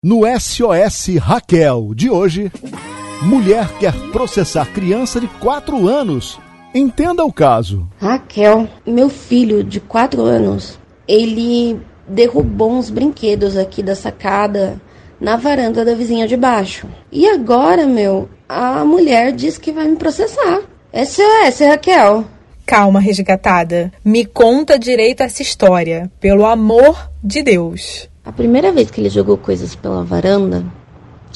No SOS Raquel de hoje, mulher quer processar criança de 4 anos. Entenda o caso. Raquel, meu filho de 4 anos, ele derrubou uns brinquedos aqui da sacada na varanda da vizinha de baixo. E agora, meu, a mulher diz que vai me processar. SOS, Raquel. Calma, resgatada. Me conta direito essa história, pelo amor de Deus. A primeira vez que ele jogou coisas pela varanda,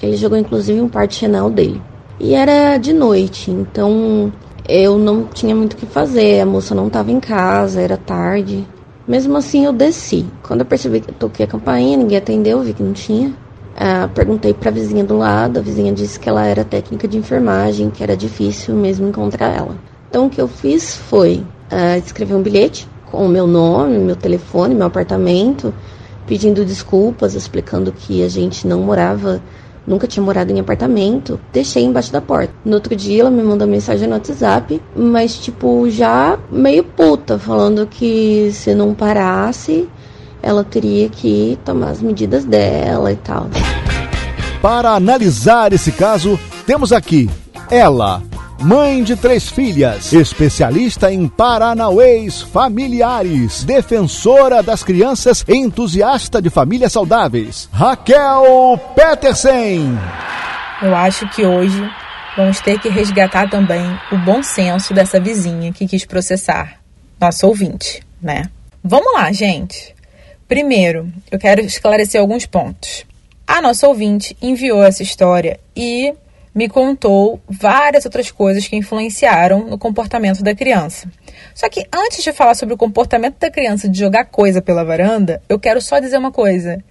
ele jogou inclusive um Chenal dele. E era de noite, então eu não tinha muito o que fazer, a moça não estava em casa, era tarde. Mesmo assim eu desci. Quando eu percebi que eu toquei a campainha, ninguém atendeu, vi que não tinha. Ah, perguntei para a vizinha do lado, a vizinha disse que ela era técnica de enfermagem, que era difícil mesmo encontrar ela. Então o que eu fiz foi ah, escrever um bilhete com o meu nome, meu telefone, meu apartamento pedindo desculpas, explicando que a gente não morava, nunca tinha morado em apartamento. Deixei embaixo da porta. No outro dia ela me mandou mensagem no WhatsApp, mas tipo já meio puta, falando que se não parasse, ela teria que tomar as medidas dela e tal. Para analisar esse caso, temos aqui ela, Mãe de três filhas, especialista em paranauês familiares, defensora das crianças, entusiasta de famílias saudáveis, Raquel Petersen. Eu acho que hoje vamos ter que resgatar também o bom senso dessa vizinha que quis processar nosso ouvinte, né? Vamos lá, gente. Primeiro, eu quero esclarecer alguns pontos. A nossa ouvinte enviou essa história e me contou várias outras coisas que influenciaram no comportamento da criança. Só que antes de falar sobre o comportamento da criança de jogar coisa pela varanda, eu quero só dizer uma coisa.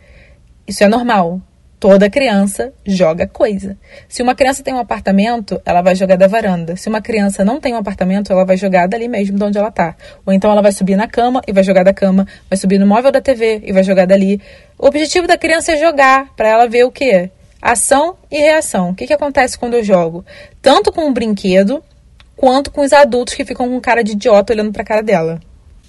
Isso é normal. Toda criança joga coisa. Se uma criança tem um apartamento, ela vai jogar da varanda. Se uma criança não tem um apartamento, ela vai jogar dali mesmo de onde ela está. Ou então ela vai subir na cama e vai jogar da cama, vai subir no móvel da TV e vai jogar dali. O objetivo da criança é jogar, para ela ver o quê? Ação e reação. O que, que acontece quando eu jogo? Tanto com o brinquedo, quanto com os adultos que ficam com cara de idiota olhando para a cara dela.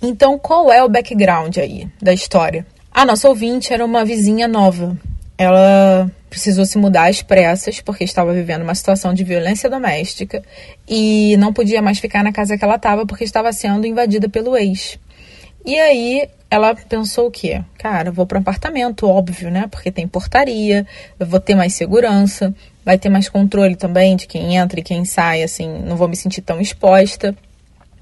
Então, qual é o background aí da história? A nossa ouvinte era uma vizinha nova. Ela precisou se mudar às pressas porque estava vivendo uma situação de violência doméstica e não podia mais ficar na casa que ela estava porque estava sendo invadida pelo ex. E aí ela pensou o quê? Cara, vou para um apartamento, óbvio, né? Porque tem portaria, eu vou ter mais segurança, vai ter mais controle também de quem entra e quem sai, assim, não vou me sentir tão exposta.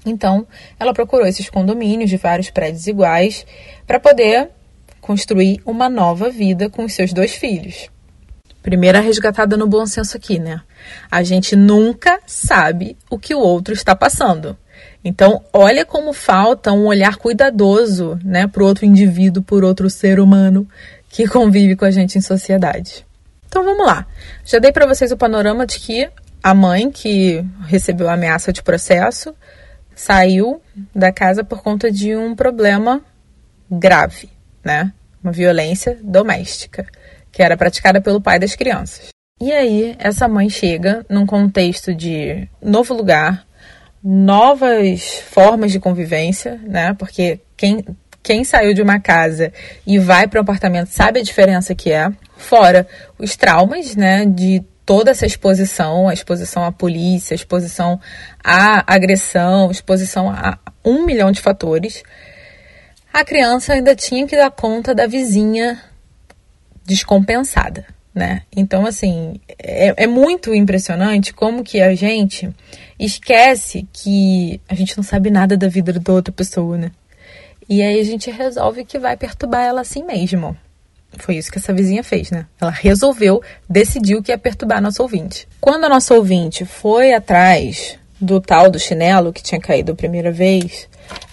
Então, ela procurou esses condomínios de vários prédios iguais para poder construir uma nova vida com os seus dois filhos. Primeira resgatada no bom senso aqui, né? A gente nunca sabe o que o outro está passando. Então, olha como falta um olhar cuidadoso, né, para outro indivíduo, por outro ser humano que convive com a gente em sociedade. Então, vamos lá. Já dei para vocês o panorama de que a mãe que recebeu a ameaça de processo saiu da casa por conta de um problema grave, né? Uma violência doméstica, que era praticada pelo pai das crianças. E aí, essa mãe chega num contexto de novo lugar, novas formas de convivência, né? Porque quem, quem saiu de uma casa e vai para um apartamento sabe a diferença que é. Fora os traumas, né? De toda essa exposição, a exposição à polícia, a exposição à agressão, exposição a um milhão de fatores. A criança ainda tinha que dar conta da vizinha descompensada, né? Então, assim, é, é, muito impressionante como que a gente esquece que a gente não sabe nada da vida da outra pessoa, né? E aí a gente resolve que vai perturbar ela assim mesmo. Foi isso que essa vizinha fez, né? Ela resolveu, decidiu que ia perturbar a nossa ouvinte. Quando a nossa ouvinte foi atrás do tal do chinelo que tinha caído a primeira vez,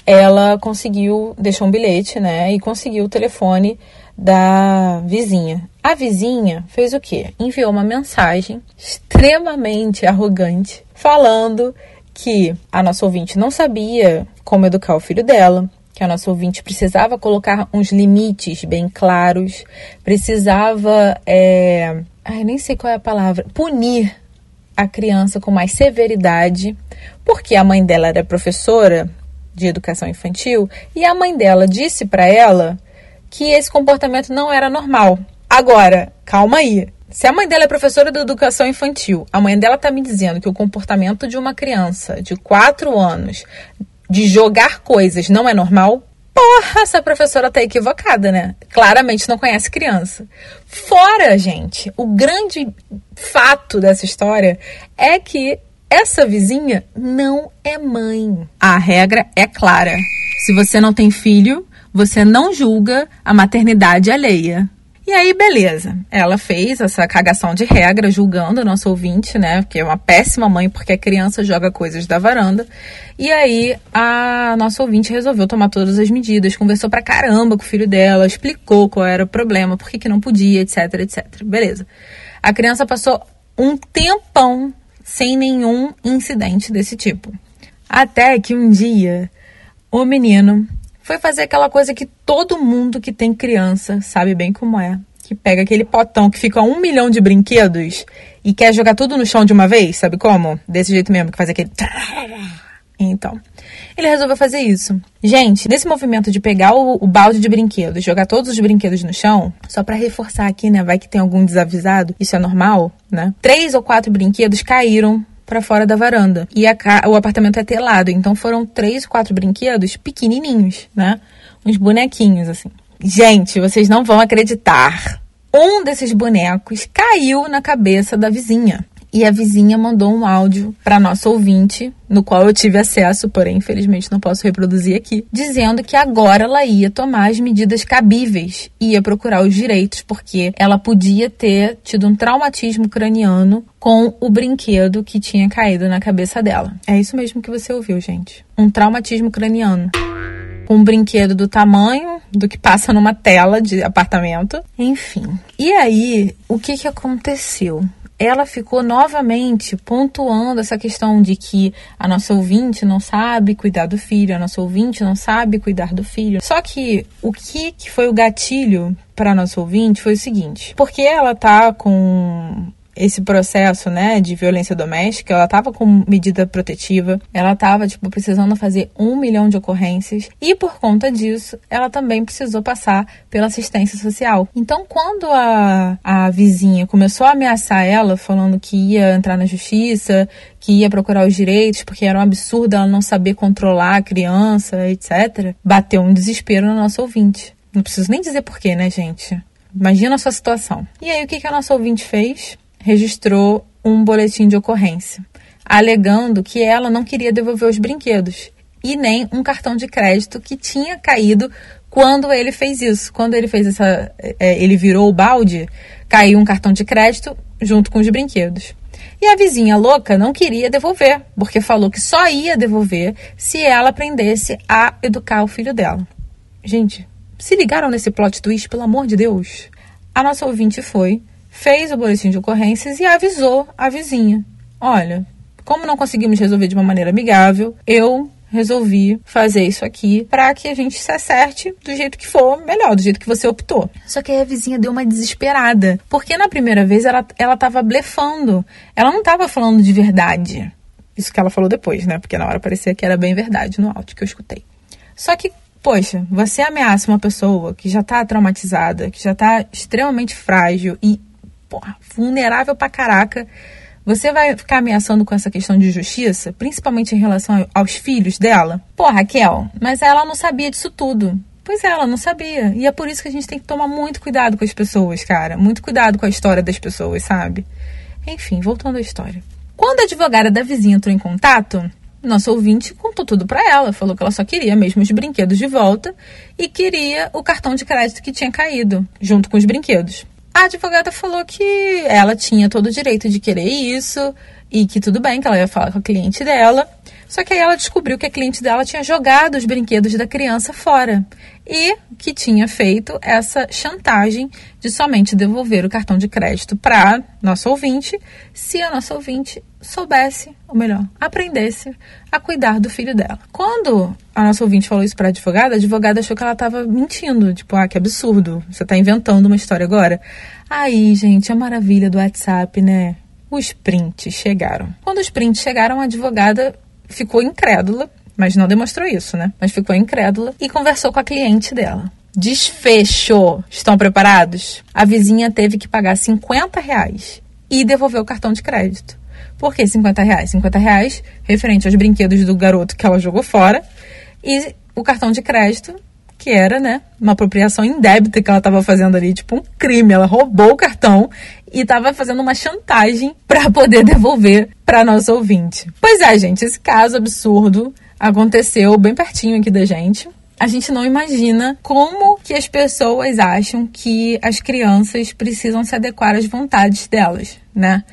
ela conseguiu, deixou um bilhete, né? E conseguiu o telefone da vizinha. A vizinha fez o quê? Enviou uma mensagem extremamente arrogante falando que a nossa ouvinte não sabia como educar o filho dela, que a nossa ouvinte precisava colocar uns limites bem claros, precisava, é... ai, nem sei qual é a palavra, punir a criança com mais severidade, porque a mãe dela era professora de educação infantil e a mãe dela disse para ela que esse comportamento não era normal, Agora, calma aí. Se a mãe dela é professora de educação infantil, a mãe dela tá me dizendo que o comportamento de uma criança de 4 anos de jogar coisas não é normal, porra, essa professora tá equivocada, né? Claramente não conhece criança. Fora, gente, o grande fato dessa história é que essa vizinha não é mãe. A regra é clara. Se você não tem filho, você não julga a maternidade alheia. E aí, beleza. Ela fez essa cagação de regra, julgando o nosso ouvinte, né? Que é uma péssima mãe porque a criança joga coisas da varanda. E aí, a nossa ouvinte resolveu tomar todas as medidas, conversou pra caramba com o filho dela, explicou qual era o problema, por que, que não podia, etc, etc. Beleza. A criança passou um tempão sem nenhum incidente desse tipo. Até que um dia, o menino foi fazer aquela coisa que todo mundo que tem criança sabe bem como é. Que pega aquele potão que fica um milhão de brinquedos e quer jogar tudo no chão de uma vez, sabe como? Desse jeito mesmo, que faz aquele. Então, ele resolveu fazer isso. Gente, nesse movimento de pegar o, o balde de brinquedos, jogar todos os brinquedos no chão, só para reforçar aqui, né? Vai que tem algum desavisado, isso é normal, né? Três ou quatro brinquedos caíram para fora da varanda. E o apartamento é telado, então foram três, quatro brinquedos pequenininhos, né? Uns bonequinhos, assim. Gente, vocês não vão acreditar. Um desses bonecos caiu na cabeça da vizinha e a vizinha mandou um áudio para nosso ouvinte, no qual eu tive acesso, porém infelizmente não posso reproduzir aqui, dizendo que agora ela ia tomar as medidas cabíveis, ia procurar os direitos, porque ela podia ter tido um traumatismo craniano com o brinquedo que tinha caído na cabeça dela. É isso mesmo que você ouviu, gente. Um traumatismo craniano um brinquedo do tamanho do que passa numa tela de apartamento. Enfim. E aí, o que, que aconteceu? Ela ficou novamente pontuando essa questão de que a nossa ouvinte não sabe cuidar do filho, a nossa ouvinte não sabe cuidar do filho. Só que o que, que foi o gatilho para nossa ouvinte foi o seguinte: porque ela tá com esse processo, né, de violência doméstica, ela estava com medida protetiva, ela estava, tipo, precisando fazer um milhão de ocorrências e por conta disso, ela também precisou passar pela assistência social. Então, quando a, a vizinha começou a ameaçar ela, falando que ia entrar na justiça, que ia procurar os direitos, porque era um absurdo ela não saber controlar a criança, etc., bateu um desespero no nosso ouvinte. Não preciso nem dizer porquê, né, gente? Imagina a sua situação. E aí, o que, que a nossa ouvinte fez? Registrou um boletim de ocorrência, alegando que ela não queria devolver os brinquedos e nem um cartão de crédito que tinha caído quando ele fez isso. Quando ele fez essa. É, ele virou o balde, caiu um cartão de crédito junto com os brinquedos. E a vizinha louca não queria devolver, porque falou que só ia devolver se ela aprendesse a educar o filho dela. Gente, se ligaram nesse plot twist, pelo amor de Deus? A nossa ouvinte foi, fez o boletim de ocorrências e avisou a vizinha: olha, como não conseguimos resolver de uma maneira amigável, eu resolvi fazer isso aqui para que a gente se acerte do jeito que for melhor, do jeito que você optou. Só que aí a vizinha deu uma desesperada, porque na primeira vez ela, ela blefando, ela não tava falando de verdade. Isso que ela falou depois, né? Porque na hora parecia que era bem verdade no áudio que eu escutei. Só que Poxa, você ameaça uma pessoa que já tá traumatizada, que já tá extremamente frágil e porra, vulnerável pra caraca. Você vai ficar ameaçando com essa questão de justiça, principalmente em relação aos filhos dela? Pô, Raquel, mas ela não sabia disso tudo. Pois é, ela não sabia. E é por isso que a gente tem que tomar muito cuidado com as pessoas, cara. Muito cuidado com a história das pessoas, sabe? Enfim, voltando à história. Quando a advogada da vizinha entrou em contato, nosso ouvinte contou tudo para ela. Falou que ela só queria mesmo os brinquedos de volta e queria o cartão de crédito que tinha caído, junto com os brinquedos. A advogada falou que ela tinha todo o direito de querer isso e que tudo bem, que ela ia falar com a cliente dela. Só que aí ela descobriu que a cliente dela tinha jogado os brinquedos da criança fora e que tinha feito essa chantagem de somente devolver o cartão de crédito para nosso ouvinte se a nossa ouvinte soubesse, ou melhor, aprendesse a cuidar do filho dela. Quando a nossa ouvinte falou isso para a advogada, a advogada achou que ela estava mentindo, tipo, ah, que absurdo, você está inventando uma história agora. Aí, gente, a maravilha do WhatsApp, né? Os prints chegaram. Quando os prints chegaram, a advogada ficou incrédula, mas não demonstrou isso, né? Mas ficou incrédula e conversou com a cliente dela. Desfecho. Estão preparados? A vizinha teve que pagar 50 reais e devolver o cartão de crédito. Por que 50 reais? 50 reais referente aos brinquedos do garoto que ela jogou fora e o cartão de crédito que era, né, uma apropriação indébita que ela estava fazendo ali, tipo um crime. Ela roubou o cartão e estava fazendo uma chantagem para poder devolver para nosso ouvinte. Pois é, gente, esse caso absurdo aconteceu bem pertinho aqui da gente. A gente não imagina como que as pessoas acham que as crianças precisam se adequar às vontades delas, né?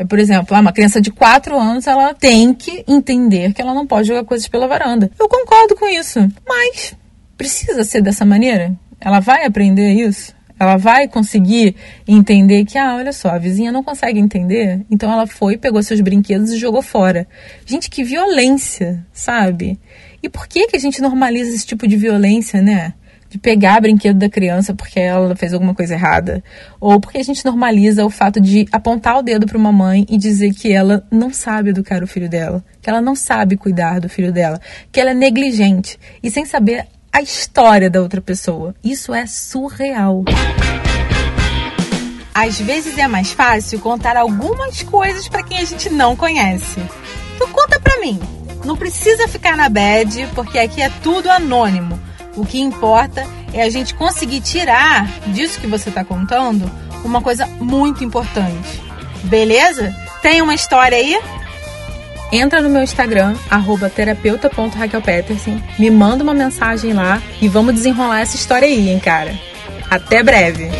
É, por exemplo, ah, uma criança de 4 anos, ela tem que entender que ela não pode jogar coisas pela varanda. Eu concordo com isso, mas precisa ser dessa maneira? Ela vai aprender isso? Ela vai conseguir entender que, ah, olha só, a vizinha não consegue entender, então ela foi, pegou seus brinquedos e jogou fora. Gente, que violência, sabe? E por que, que a gente normaliza esse tipo de violência, né? De pegar brinquedo da criança porque ela fez alguma coisa errada. Ou porque a gente normaliza o fato de apontar o dedo para uma mãe e dizer que ela não sabe educar o filho dela, que ela não sabe cuidar do filho dela, que ela é negligente. E sem saber a história da outra pessoa. Isso é surreal. Às vezes é mais fácil contar algumas coisas para quem a gente não conhece. Então conta pra mim. Não precisa ficar na bad, porque aqui é tudo anônimo. O que importa é a gente conseguir tirar disso que você está contando uma coisa muito importante. Beleza? Tem uma história aí? entra no meu Instagram, terapeuta.raquelpeterson, me manda uma mensagem lá e vamos desenrolar essa história aí, hein, cara. Até breve!